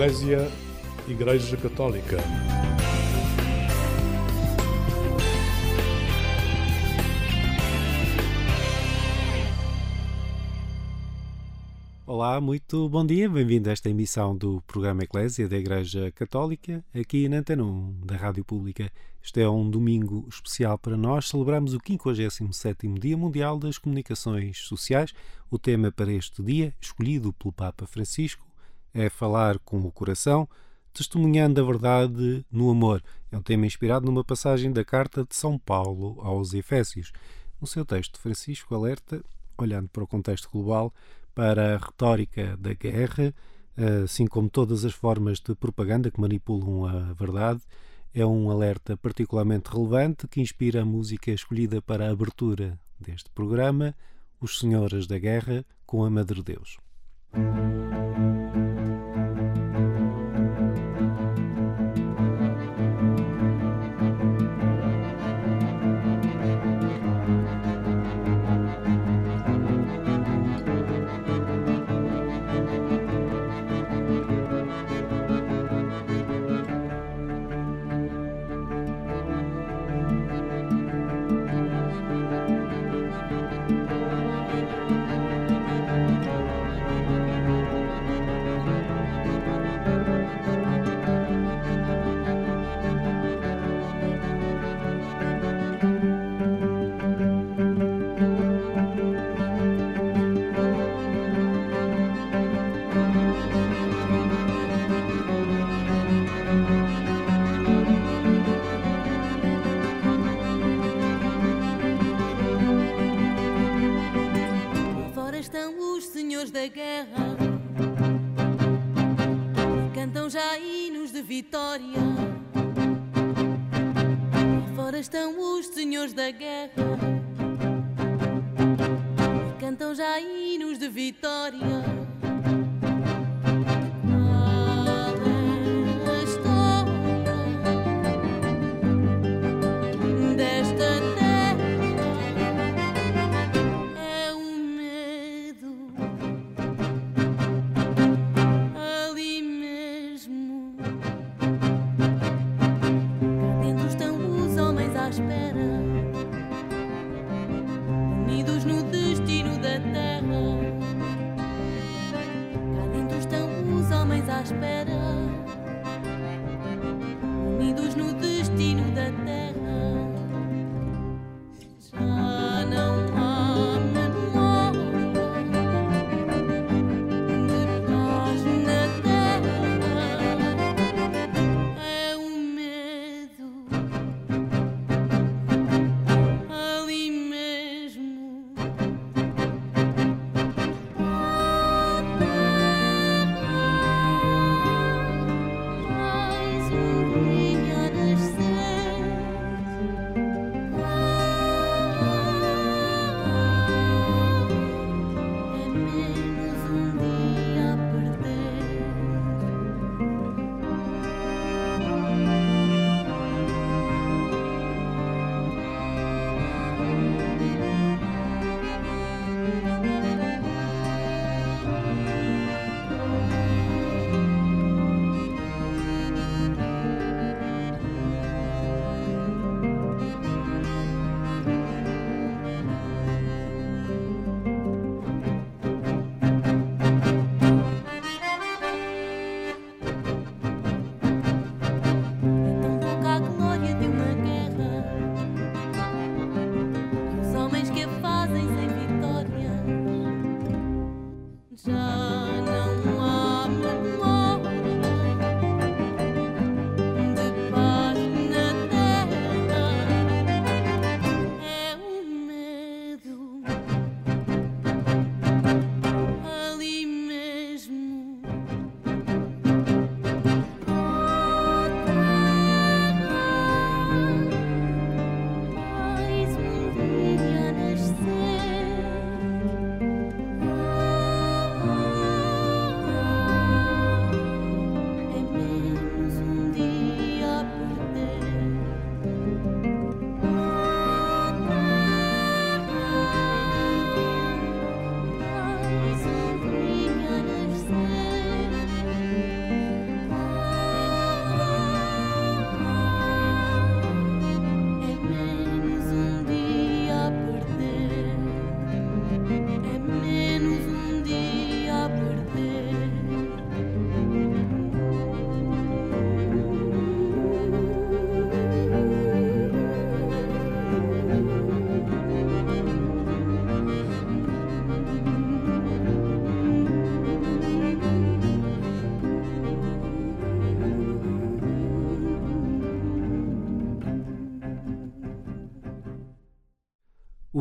Eclésia Igreja Católica. Olá, muito bom dia, bem-vindo a esta emissão do programa Eclésia da Igreja Católica, aqui na Antena 1 da Rádio Pública. Este é um domingo especial para nós, celebramos o 57º Dia Mundial das Comunicações Sociais. O tema para este dia, escolhido pelo Papa Francisco, é falar com o coração, testemunhando a verdade no amor. É um tema inspirado numa passagem da carta de São Paulo aos Efésios. No seu texto, Francisco alerta, olhando para o contexto global, para a retórica da guerra, assim como todas as formas de propaganda que manipulam a verdade. É um alerta particularmente relevante que inspira a música escolhida para a abertura deste programa, Os Senhoras da Guerra, com a Madre Deus. da guerra, cantam já hinos de vitória. Lá fora estão os senhores da guerra, cantam já hinos de vitória.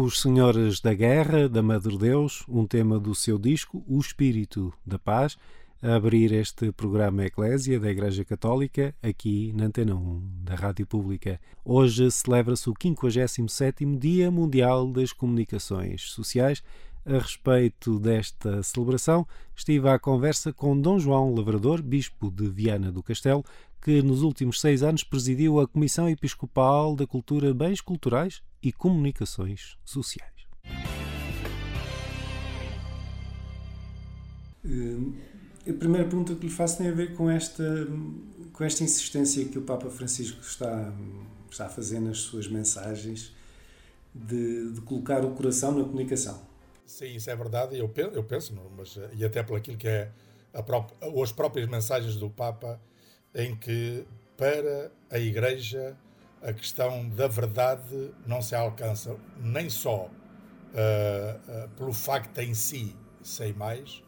Os Senhores da Guerra, da Madre Deus, um tema do seu disco, O Espírito da Paz, a abrir este programa Eclésia da Igreja Católica, aqui na Antena 1 da Rádio Pública. Hoje celebra-se o 57º Dia Mundial das Comunicações Sociais. A respeito desta celebração, estive à conversa com Dom João Lavrador, Bispo de Viana do Castelo, que nos últimos seis anos presidiu a Comissão Episcopal da Cultura, Bens Culturais e Comunicações Sociais. Hum, a primeira pergunta que lhe faço tem a ver com esta, com esta insistência que o Papa Francisco está, está a fazer nas suas mensagens de, de colocar o coração na comunicação. Sim, isso é verdade, eu penso, eu penso mas, e até por aquilo que é a própria, as próprias mensagens do Papa, em que para a Igreja a questão da verdade não se alcança nem só uh, uh, pelo facto em si, sem mais,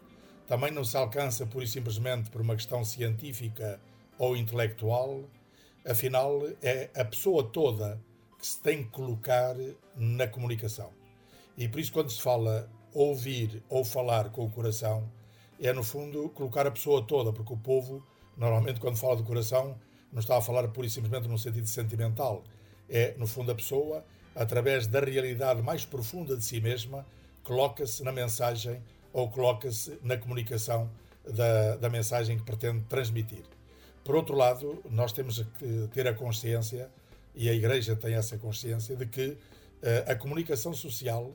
também não se alcança pura e simplesmente por uma questão científica ou intelectual, afinal é a pessoa toda que se tem que colocar na comunicação. E por isso, quando se fala ouvir ou falar com o coração, é no fundo colocar a pessoa toda, porque o povo, normalmente, quando fala do coração, não está a falar pura e simplesmente num sentido sentimental. É, no fundo, a pessoa, através da realidade mais profunda de si mesma, coloca-se na mensagem ou coloca-se na comunicação da, da mensagem que pretende transmitir. Por outro lado, nós temos que ter a consciência, e a Igreja tem essa consciência, de que uh, a comunicação social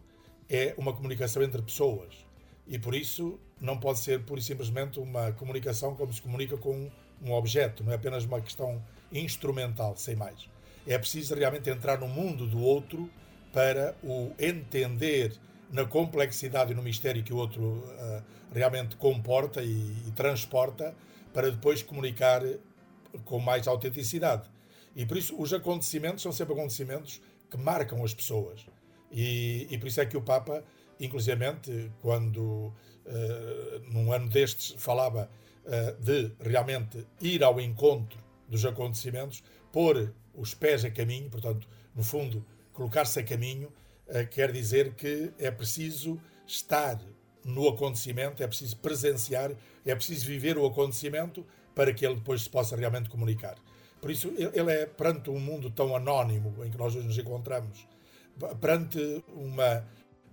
é uma comunicação entre pessoas e por isso não pode ser pura e simplesmente uma comunicação como se comunica com um objeto, não é apenas uma questão instrumental, sem mais. É preciso realmente entrar no mundo do outro para o entender na complexidade e no mistério que o outro uh, realmente comporta e, e, transporta, para depois comunicar com mais autenticidade. E por isso os acontecimentos são sempre acontecimentos que marcam as pessoas. E, e por isso é que o Papa, inclusivamente, quando uh, num ano destes falava uh, de realmente ir ao encontro dos acontecimentos, pôr os pés a caminho, portanto, no fundo, colocar-se a caminho, uh, quer dizer que é preciso estar no acontecimento, é preciso presenciar, é preciso viver o acontecimento para que ele depois se possa realmente comunicar. Por isso, ele é perante um mundo tão anónimo em que nós hoje nos encontramos, perante uma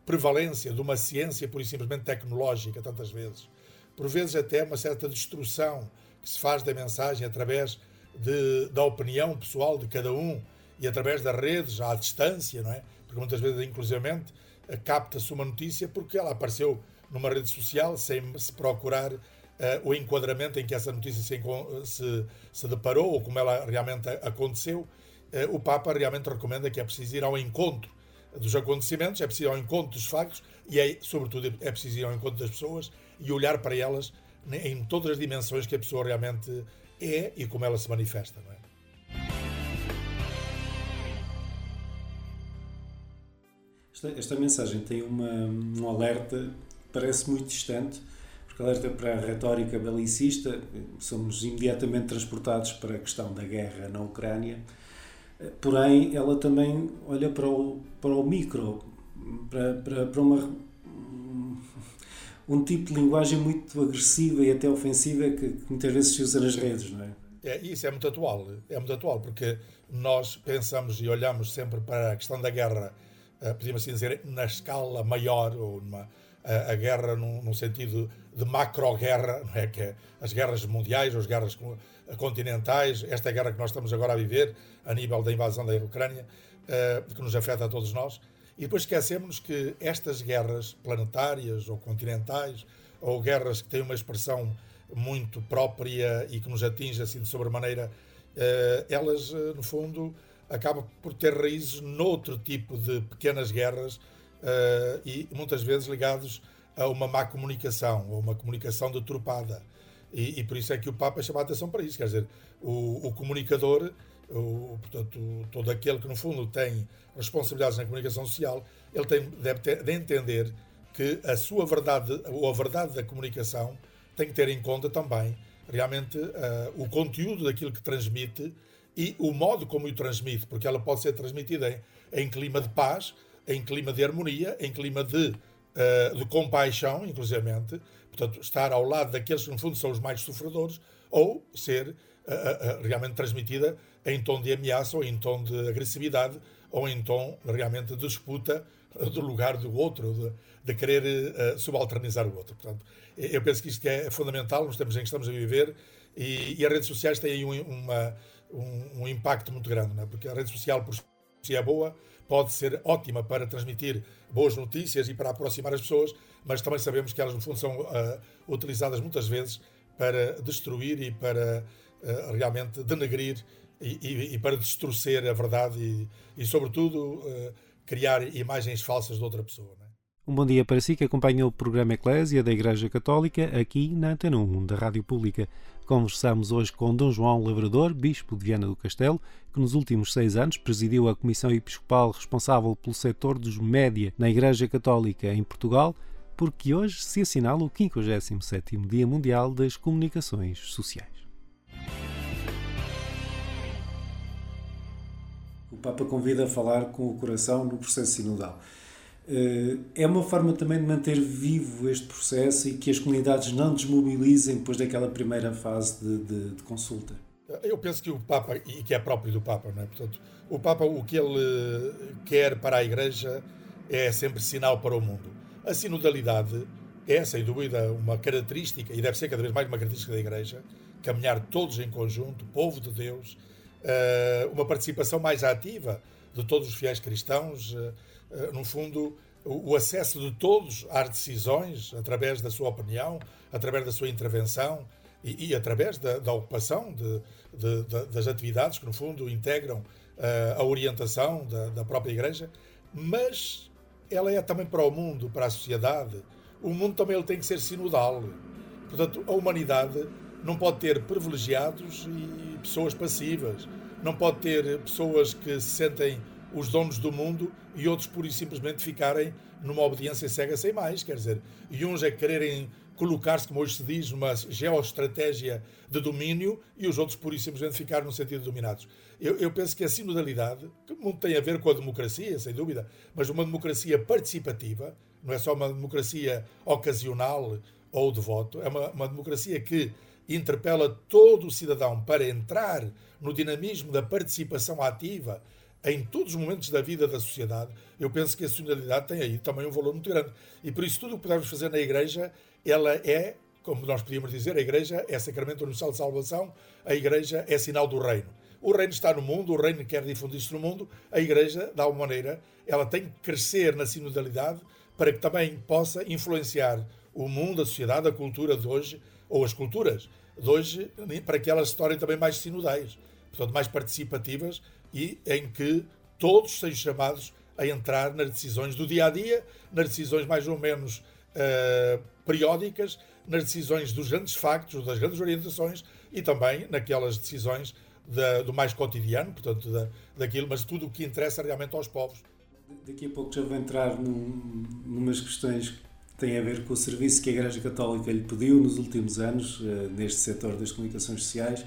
prevalência de uma ciência pura e simplesmente tecnológica, tantas vezes, por vezes até uma certa destruição que se faz da mensagem através de, da opinião pessoal de cada um e através das redes, à distância, não é? Porque muitas vezes, inclusivamente, capta-se uma notícia porque ela apareceu numa rede social sem se procurar uh, o enquadramento em que essa notícia se, se, se deparou ou como ela realmente aconteceu eh, o Papa realmente recomenda que é preciso ir ao encontro dos acontecimentos, é preciso ir ao encontro dos factos e, é, sobretudo, é preciso ir ao encontro das pessoas e olhar para elas em todas as dimensões que a pessoa realmente é e como ela se manifesta. Não é? esta, esta, mensagem tem uma, um alerta, parece muito distante, porque alerta para a retórica belicista, somos imediatamente transportados para a questão da guerra na Ucrânia porém ela também olha para o, para o micro, para, para, para uma, um tipo de linguagem muito agressiva e até ofensiva que, que muitas vezes se usa nas redes, não é? É, isso é muito atual, é muito atual, porque nós pensamos e olhamos sempre para a questão da guerra, uh, podíamos assim dizer, na escala maior, ou numa, a, a guerra num, num, sentido de macro-guerra, não é? que é as guerras mundiais, ou as guerras continentais, esta guerra que nós estamos agora a viver, a nível da invasão da Ucrânia, uh, que nos afeta a todos nós. E depois esquecemos que estas guerras planetárias ou continentais, ou guerras que têm uma expressão muito própria e que nos atinge assim de sobremaneira, uh, elas, no fundo, acabam por ter raízes noutro tipo de pequenas guerras e muitas vezes ligados a uma má comunicação, ou uma comunicação deturpada. E, e, por isso é que o Papa chama a atenção para isso. Quer dizer, o, o comunicador, o, portanto, todo aquele que no fundo tem responsabilidades na comunicação social, ele tem, deve ter, de entender que a sua verdade, ou a verdade da comunicação, tem que ter em conta também realmente uh, o conteúdo daquilo que transmite e o modo como o transmite, porque ela pode ser transmitida em, em clima de paz, em clima de harmonia, em clima de, uh, de compaixão, inclusivamente, portanto, estar ao lado daqueles que, no fundo, são os mais sofredores, ou ser uh, uh, realmente transmitida em tom de ameaça, ou em tom de agressividade, ou em tom realmente de disputa do lugar do outro, de, de querer uh, subalternizar o outro. Portanto, eu penso que isto é fundamental nos tempos em que estamos a viver e, e as redes sociais têm aí um, uma, um, um, impacto muito grande, é? porque a rede social, por si é boa, pode ser ótima para transmitir boas notícias e para aproximar as pessoas, mas também sabemos que elas, no fundo, são uh, utilizadas muitas vezes para destruir e para uh, realmente denegrir e, e, e, para distorcer a verdade e, e sobretudo, uh, criar imagens falsas de outra pessoa. É? Um bom dia para si que acompanha o programa Eclésia da Igreja Católica aqui na Antena 1 da Rádio Pública. Conversamos hoje com Dom João Lavrador, Bispo de Viana do Castelo, que nos últimos seis anos presidiu a Comissão Episcopal responsável pelo setor dos média na Igreja Católica em Portugal, porque hoje se assinala o 57º Dia Mundial das Comunicações Sociais. O Papa convida a falar com o coração no processo sinodal. Eh, é uma forma também de manter vivo este processo e que as comunidades não desmobilizem depois daquela primeira fase de, de, de consulta. Eu penso que o Papa, e que é próprio do Papa, não é? Portanto, o Papa, o que ele quer para a Igreja é sempre sinal para o mundo. A sinodalidade é, sem dúvida, uma característica, e deve ser cada vez mais uma característica da Igreja, caminhar todos em conjunto, povo de Deus, eh, uma participação mais ativa de todos os fiéis cristãos, eh, no fundo, o acesso de todos às decisões, através da sua opinião, através da sua intervenção e, e através da, da ocupação de, de, de, das atividades que, no fundo, integram uh, a orientação da, da, própria Igreja, mas ela é também para o mundo, para a sociedade. O mundo também ele tem que ser sinodal. Portanto, a humanidade não pode ter privilegiados e pessoas passivas, não pode ter pessoas que se sentem os donos do mundo e outros pura e simplesmente ficarem numa obediência cega sem mais, quer dizer, e uns é quererem colocar-se, como hoje se diz, numa geoestratégia de domínio e os outros pura e simplesmente ficarem no sentido dominados. Eu, eu penso que a sinodalidade, que muito tem a ver com a democracia, sem dúvida, mas uma democracia participativa, não é só uma democracia ocasional ou de voto, é uma, uma democracia que interpela todo o cidadão para entrar no dinamismo da participação ativa em todos os momentos da vida da sociedade, eu penso que a solidariedade tem aí também um valor muito grande. E por isso tudo o que podemos fazer na Igreja, ela é, como nós podíamos dizer, a Igreja é sacramento universal de salvação, a Igreja é sinal do reino. O reino está no mundo, o reino quer difundir-se no mundo, a Igreja, de alguma maneira, ela tem que crescer na sinodalidade para que também possa influenciar o mundo, a sociedade, a cultura de hoje, ou as culturas de hoje, para que elas se tornem também mais sinodais, portanto, mais participativas e em que todos sejam chamados a entrar nas decisões do dia a dia, nas decisões mais ou menos uh, periódicas, nas decisões dos grandes factos, das grandes orientações e também naquelas decisões da, do mais cotidiano, portanto, da, daquilo, mas tudo o que interessa realmente aos povos. Daqui a pouco já vou entrar num, numas questões que têm a ver com o serviço que a Igreja Católica lhe pediu nos últimos anos, uh, neste setor das comunicações sociais.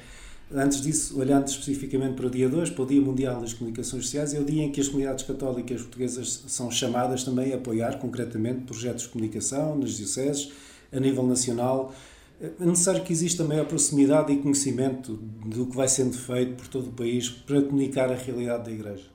Antes disso, olhando especificamente para o dia 2, para o Dia Mundial das Comunicações Sociais, é o dia em que as comunidades católicas portuguesas são chamadas também a apoiar concretamente projetos de comunicação nas dioceses, a nível nacional. É necessário que exista maior proximidade e conhecimento do que vai sendo feito por todo o país para comunicar a realidade da Igreja.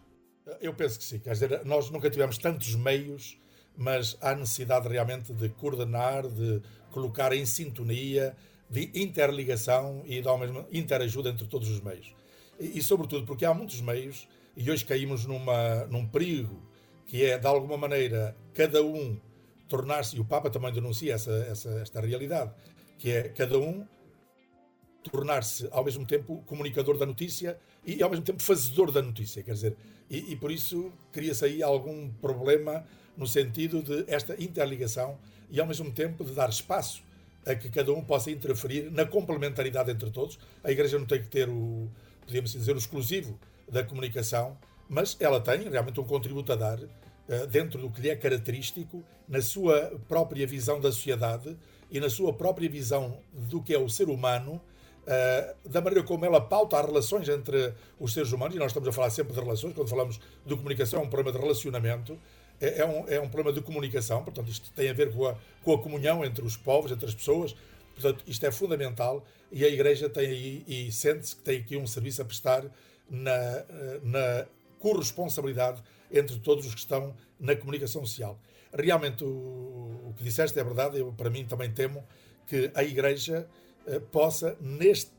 Eu penso que sim. Quer dizer, nós nunca tivemos tantos meios, mas há necessidade realmente de coordenar, de colocar em sintonia de interligação e de mesmo interajuda entre todos os meios. E, e, sobretudo porque há muitos meios e hoje caímos numa, num perigo que é, de alguma maneira, cada um tornar-se, e o Papa também denuncia essa, essa, esta realidade, que é cada um tornar-se ao mesmo tempo comunicador da notícia e ao mesmo tempo fazedor da notícia, quer dizer, e, e por isso cria-se aí algum problema no sentido de esta interligação e ao mesmo tempo de dar espaço a que cada um possa interferir na complementaridade entre todos. A Igreja não tem que ter o, podemos dizer, o exclusivo da comunicação, mas ela tem realmente um contributo a dar uh, dentro do que lhe é característico, na sua própria visão da sociedade e na sua própria visão do que é o ser humano, uh, da maneira como ela pauta as relações entre os seres humanos, e nós estamos a falar sempre de relações, quando falamos de comunicação é um problema de relacionamento, é, é, um, é um problema de comunicação, portanto, isto tem a ver com a, com a comunhão entre os povos, entre as pessoas, portanto, isto é fundamental e a Igreja tem aí, e sente-se que tem aqui um serviço a prestar na, na corresponsabilidade entre todos os que estão na comunicação social. Realmente, o, o que disseste é verdade, eu, para mim também temo que a Igreja eh, possa, neste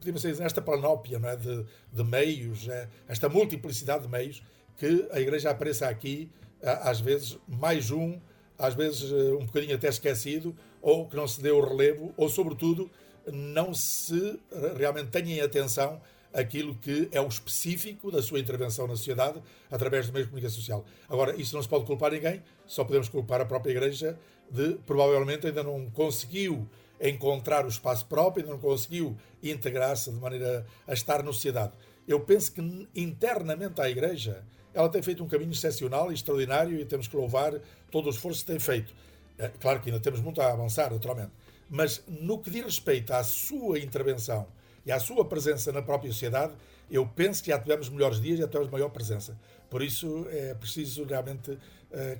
podemos dizer, nesta panóplia é, de, de meios, é, esta multiplicidade de meios, que a Igreja apareça aqui, às vezes mais um, às vezes eh, um bocadinho até esquecido, ou que não se dê o relevo, ou sobretudo não se realmente tenha em atenção aquilo que é o específico da sua intervenção na sociedade através do meio de comunicação social. Agora, isso não se pode culpar ninguém, só podemos culpar a própria Igreja de provavelmente ainda não conseguiu encontrar o espaço próprio, ainda não conseguiu integrar-se de maneira a estar na sociedade. Eu penso que internamente a Igreja ela tem feito um caminho excepcional e extraordinário e temos que louvar todo o esforço que tem feito. É, claro que ainda temos muito a avançar, naturalmente, mas no que diz respeito à sua intervenção e à sua presença na própria sociedade, eu penso que já tivemos melhores dias e já tivemos maior presença. Por isso é preciso realmente uh,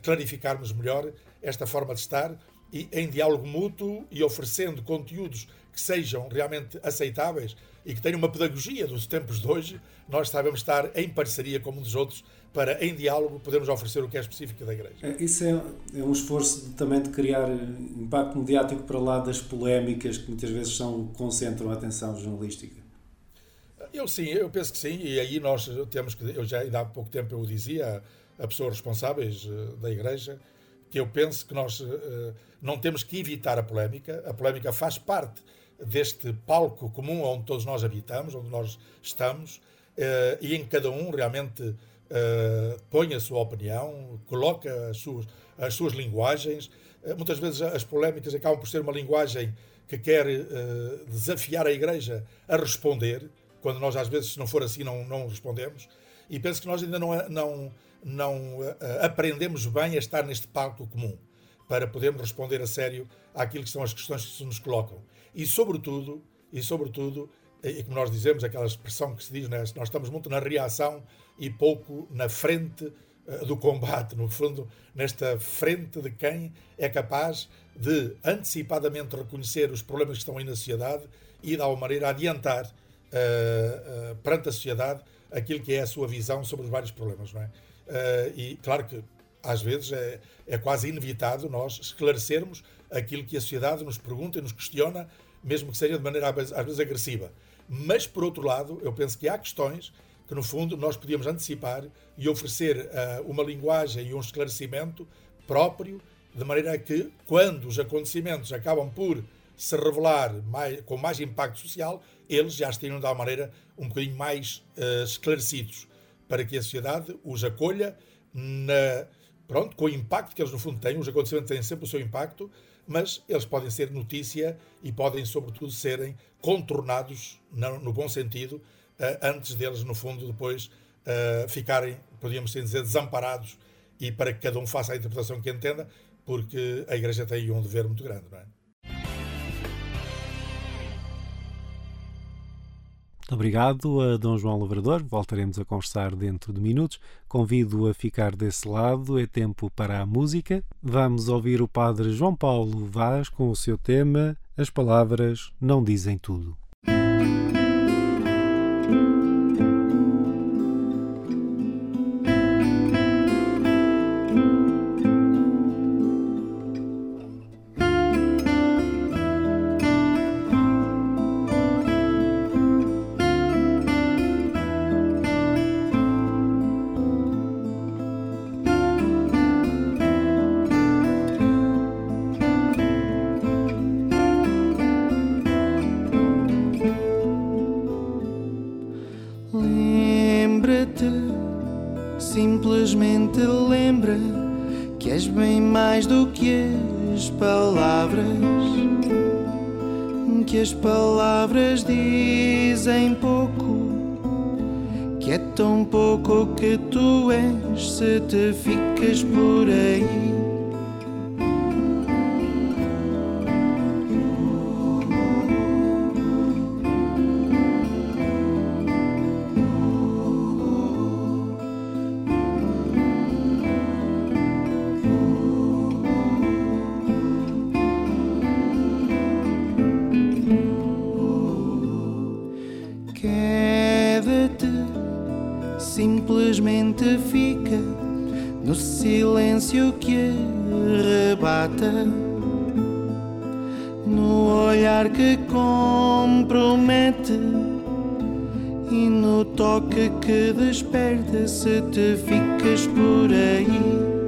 clarificarmos melhor esta forma de estar e em diálogo mútuo e oferecendo conteúdos que sejam realmente aceitáveis e que tenham uma pedagogia dos tempos de hoje, nós sabemos estar em parceria com um dos outros para, em diálogo, podermos oferecer o que é específico da Igreja. É, isso é, é um esforço também de criar impacto mediático para lá das polémicas que muitas vezes são, concentram a atenção jornalística. Eu sim, eu penso que sim, e aí nós temos que, eu já há pouco tempo eu dizia a, a pessoas responsáveis eh, da Igreja, que eu penso que nós uh, não temos que evitar a polémica. A polémica faz parte deste palco comum onde todos nós habitamos, onde nós estamos, uh, e em cada um realmente uh, põe a sua opinião, coloca as suas, as suas linguagens. muitas vezes as polémicas acabam por ser uma linguagem que quer desafiar a Igreja a responder, quando nós às vezes, se não for assim, não, não respondemos. E penso que nós ainda não, não não uh, aprendemos bem a estar neste palco comum para podermos responder a sério àquilo que são as questões que se nos colocam. E sobretudo, e sobretudo, e como nós dizemos, aquela expressão que se diz, né, nós estamos muito na reação e pouco na frente uh, do combate, no fundo, nesta frente de quem é capaz de antecipadamente reconhecer os problemas que estão aí na sociedade e, de alguma maneira, adiantar uh, perante a sociedade aquilo que é a sua visão sobre os vários problemas. Não é? Uh, e claro que às vezes é, é quase inevitável nós esclarecermos aquilo que a sociedade nos pergunta e nos questiona, mesmo que seja de maneira às vezes agressiva. Mas, por outro lado, eu penso que há questões que, no fundo, nós podíamos antecipar e oferecer uh, uma linguagem e um esclarecimento próprio, de maneira que, quando os acontecimentos acabam por se revelar mais, com mais impacto social, eles já estejam, de alguma maneira, um bocadinho mais uh, esclarecidos para que a sociedade os acolha na, pronto, com o impacto que eles no fundo têm. Os acontecimentos têm sempre o seu impacto, mas eles podem ser notícia e podem, sobretudo, serem contornados no, bom sentido, uh, antes deles, no fundo, depois uh, ficarem, podíamos dizer, desamparados e para que cada um faça a interpretação que entenda, porque a Igreja tem um dever muito grande, não é? Muito obrigado a Dom João Lavrador. Voltaremos a conversar dentro de minutos. Convido a ficar desse lado. É tempo para a música. Vamos ouvir o Padre João Paulo Vaz com o seu tema As Palavras Não Dizem Tudo. Te ficas no silêncio que arrebata, no olhar que compromete e no toque que desperta se te ficas por aí.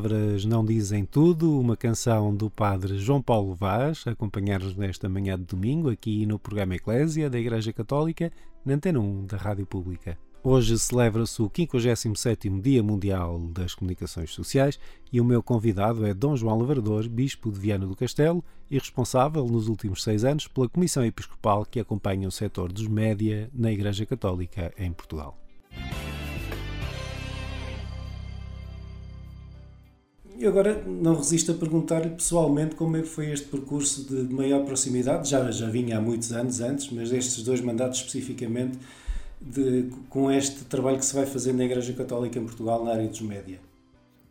Palavras não dizem tudo, uma canção do padre João Paulo Vaz, acompanhar-nos nesta manhã de domingo aqui no programa Eclésia da Igreja Católica, na Antena 1 da Rádio Pública. Hoje celebra-se o 57º Dia Mundial das Comunicações Sociais e o meu convidado é Dom João Lavrador, Bispo de Viana do Castelo e responsável nos últimos seis anos pela Comissão Episcopal que acompanha o setor dos média na Igreja Católica em Portugal. E agora não resisto a perguntar-lhe pessoalmente como é que foi este percurso de maior proximidade. Já, já vinha há muitos anos antes, mas estes dois mandatos especificamente, de, com este trabalho que se vai fazer na Igreja Católica em Portugal na área dos média.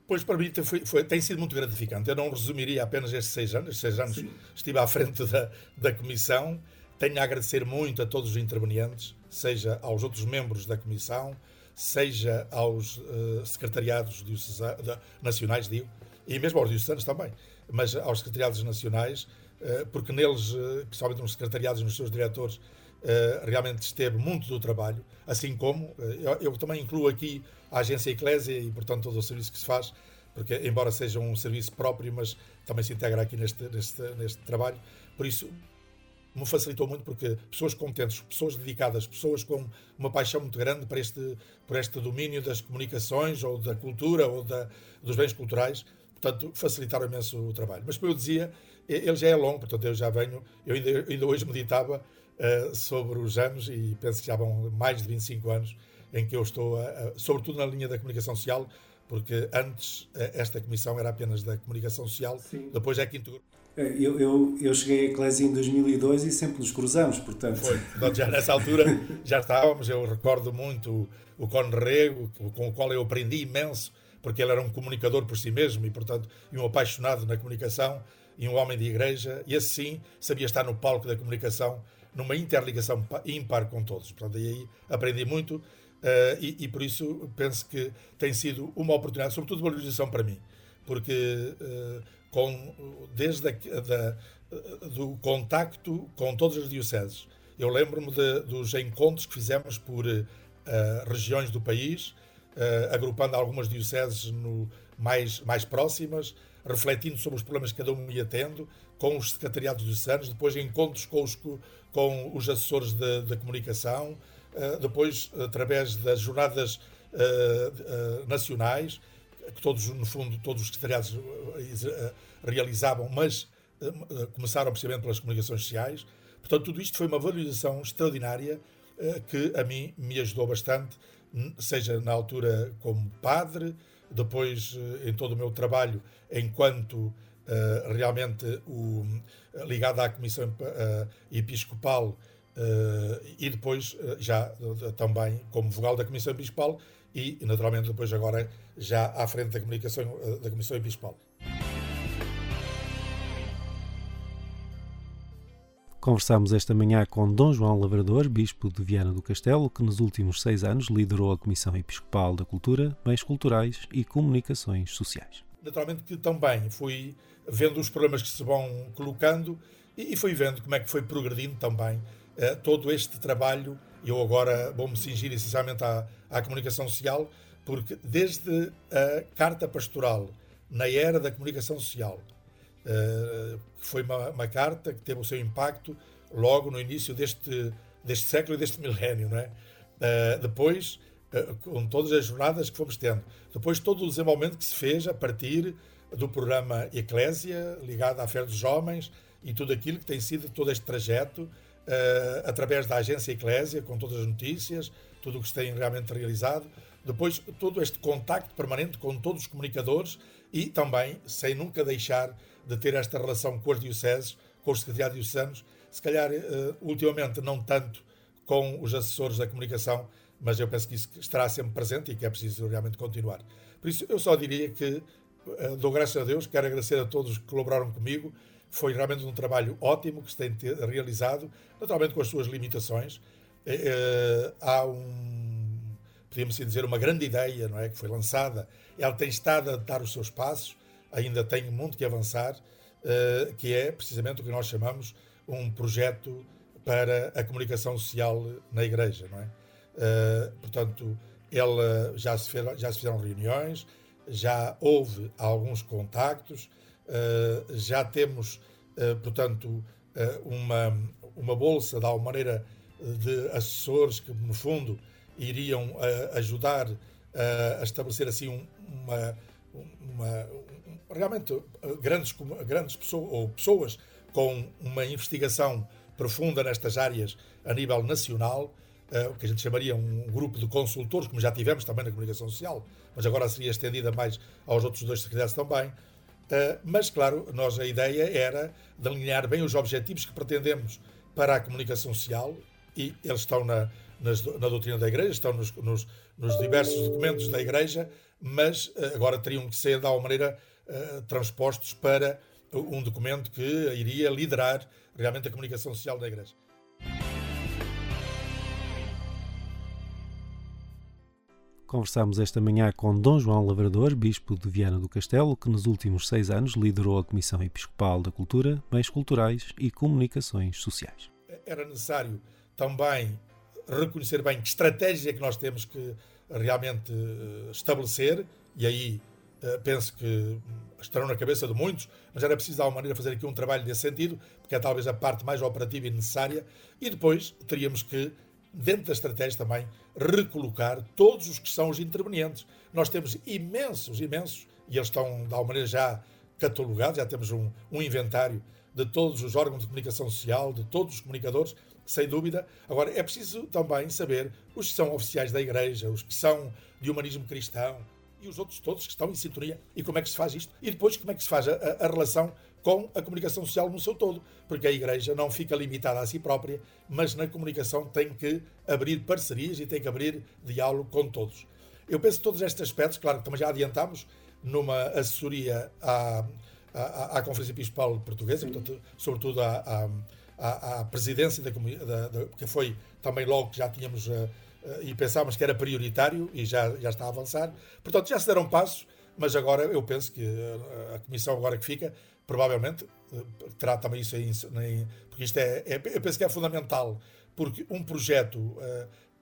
Pois para mim foi, foi, tem sido muito gratificante. Eu não resumiria apenas estes seis anos. Estes seis anos Sim. estive à frente da, da Comissão. Tenho a agradecer muito a todos os intervenientes, seja aos outros membros da Comissão, seja aos uh, secretariados nacionais, digo, e mesmo aos diocesanos também, mas aos secretariados nacionais, uh, porque neles, uh, principalmente nos secretariados e nos seus diretores, realmente esteve muito do trabalho, assim como eu, eu, também incluo aqui a agência Eclésia e, portanto, todo o serviço que se faz, porque, embora seja um serviço próprio, mas também se integra aqui neste, neste, neste trabalho, por isso me facilitou muito porque pessoas competentes, pessoas dedicadas, pessoas com uma paixão muito grande para este, por este domínio das comunicações ou da cultura ou da, dos bens culturais, portanto, facilitaram imenso o trabalho. Mas, como eu dizia, ele já é longo, portanto, eu já venho, eu ainda, ainda hoje meditava uh, sobre os anos e penso que já vão mais de 25 anos em que eu estou, a, a, sobretudo na linha da comunicação social, porque antes uh, esta comissão era apenas da comunicação social, Sim. depois é que integrou é, eu, eu, eu cheguei à Eclésia em 2002 e sempre nos cruzamos, portanto. Foi, já nessa altura já estávamos. Eu recordo muito o Conrego, com o qual eu aprendi imenso, porque ele era um comunicador por si mesmo e, portanto, um apaixonado na comunicação e um homem de igreja. E assim sabia estar no palco da comunicação, numa interligação ímpar com todos. Portanto, aí aprendi muito uh, e, e, por isso penso que tem sido uma oportunidade, sobretudo valorização para mim, porque. Uh, com, desde a, da, do contacto com todas as dioceses. Eu lembro-me dos encontros que fizemos por uh, regiões do país, agrupando algumas dioceses no, mais, mais próximas, refletindo sobre os problemas que cada um ia tendo, com os secretariados diocesanos, depois encontros com os, com os assessores de comunicação, uh, depois através das jornadas nacionais, que todos, no fundo, todos os secretariados eh, realizavam, mas eh, começram precisamente pelas comunicações sociais. Portanto, tudo isto foi uma valorização extraordinária eh, que a mim me ajudou bastante, seja na altura como padre, depois em todo o meu trabalho enquanto realmente o, ligado à Comissão Episcopal e depois já também como vogal da Comissão Episcopal e, naturalmente, depois agora já à frente da, comunicação, da Comissão Episcopal. Conversámos esta manhã com Dom João Lavrador, Bispo de Viana do Castelo, que nos últimos seis anos liderou a Comissão Episcopal da Cultura, Bens Culturais e Comunicações Sociais. Naturalmente que também fui vendo os problemas que se vão colocando e, fui vendo como é que foi progredindo também eh, todo este trabalho. Eu agora vou-me cingir essencialmente à, à comunicação social, porque desde a Carta Pastoral, na era da comunicação social, foi uma, uma, carta que teve o seu impacto logo no início deste, deste século e deste milénio, não é? Uh, depois, uh, com todas as jornadas que fomos tendo, depois todo o desenvolvimento que se fez a partir do programa Eclésia, ligado à Fé dos Homens, e tudo aquilo que tem sido todo este trajeto, através da agência Eclésia, com todas as notícias, tudo o que se tem realmente realizado, depois todo este contacto permanente com todos os comunicadores e também, sem nunca deixar de ter esta relação com os dioceses, com os secretariados diocesanos, se calhar uh, ultimamente não tanto com os assessores da comunicação, mas eu penso que isso estará sempre presente e que é preciso realmente continuar. Por isso, eu só diria que uh, dou graças a Deus, quero agradecer a todos que colaboraram comigo, foi realmente um trabalho ótimo que se tem realizado, naturalmente com as suas limitações. Uh, há um, podíamos assim dizer, uma grande ideia, não é, que foi lançada, ela tem estado a dar os seus passos, ainda tem muito que avançar, uh, que é precisamente o que nós chamamos um projeto para a comunicação social na Igreja, não é? Uh, portanto, ela já se, fez, já se fizeram reuniões, já houve alguns contactos, uh, já temos, portanto, uma, uma bolsa, de alguma maneira, de assessores que, no fundo, iriam ajudar a estabelecer assim um, uma, uma, realmente eh, grandes, grandes pessoas, ou pessoas com uma investigação profunda nestas áreas a nível nacional, o que a gente chamaria um grupo de consultores, como já tivemos também na comunicação social, mas agora seria estendida mais aos outros dois secretários também. Mas, claro, nós a ideia era delinear bem os objetivos que pretendemos para a comunicação social e eles estão na, nas, na doutrina da Igreja, estão nos, nos, nos diversos documentos da Igreja, mas uh, agora teriam que ser, de alguma maneira, eh, transpostos para um documento que iria liderar realmente a comunicação social da Igreja. Conversámos esta manhã com Dom João Lavrador, Bispo de Viana do Castelo, que nos últimos seis anos liderou a Comissão Episcopal da Cultura, Bens Culturais e Comunicações Sociais. Era necessário também reconhecer bem que estratégia é que nós temos que realmente eh, estabelecer, e aí eh, penso que estarão na cabeça de muitos, mas era preciso de alguma maneira fazer aqui um trabalho nesse sentido, porque é talvez a parte mais operativa e necessária, e depois teríamos que, dentro da estratégia também, recolocar todos os que são os intervenientes. Nós temos imensos, imensos, e eles estão de alguma maneira já catalogados, já temos um, um inventário de todos os órgãos de comunicação social, de todos os comunicadores, sem dúvida. Agora, é preciso também saber os que são oficiais da Igreja, os que são de humanismo cristão, e os outros todos que estão em sintonia. E como é que se faz isto? E depois como é que se faz a, a, relação com a comunicação social no seu todo? Porque a Igreja não fica limitada a si própria, mas na comunicação tem que abrir parcerias e tem que abrir diálogo com todos. Eu penso que todos estes aspectos, claro que também já adiantámos numa assessoria à, à, à Conferência Episcopal Portuguesa, portanto, sobretudo à, à, à presidência da, da, da, que foi também logo que já tínhamos uh, eh, e pensávamos que era prioritário e já, já está a avançar. Portanto, já se deram passos, mas agora eu penso que eh, a comissão agora que fica, provavelmente, eh, terá também isso aí, porque isto é, é, eu penso que é fundamental, porque um projeto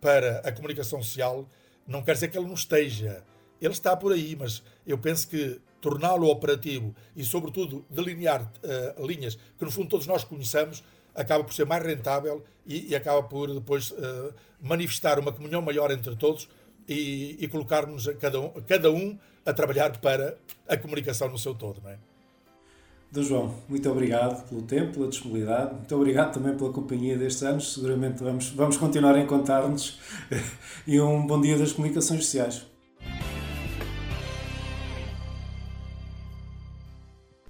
para a comunicação social não quer dizer que ele não esteja. Ele está por aí, mas eu penso que torná-lo operativo e, sobretudo, delinear uh, linhas que, no fundo, todos nós conheçamos, acaba por ser mais rentável e, e acaba por depois uh, manifestar uma comunhão maior entre todos e, e colocarmos cada um, cada um a trabalhar para a comunicação no seu todo, não é? João, muito obrigado pelo tempo, pela disponibilidade, muito obrigado também pela companhia destes anos. Seguramente vamos, vamos continuar a encontrar-nos e um bom dia das comunicações sociais.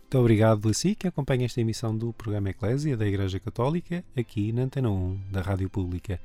Muito obrigado a si que acompanha esta emissão do programa Eclésia da Igreja Católica aqui na Antena 1 da Rádio Pública.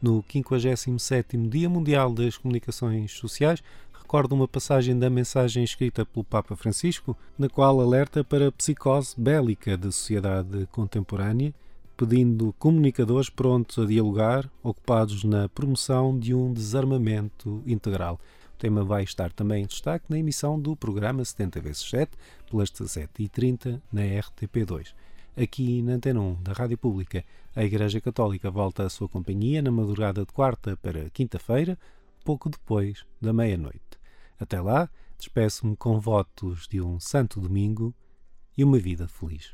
No 57º Dia Mundial das Comunicações Sociais, recordo uma passagem da mensagem escrita pelo Papa Francisco, na qual alerta para a psicose bélica da sociedade contemporânea, pedindo comunicadores prontos a dialogar, ocupados na promoção de um desarmamento integral. O tema vai estar também em destaque na emissão do programa 70 vezes 7, pelas 17h30, na RTP2. Aqui na Antena 1 da Rádio Pública, a Igreja Católica volta à sua companhia na madrugada de quarta para quinta-feira, pouco depois da meia-noite. Até lá, despeço-me com votos de um santo domingo e uma vida feliz.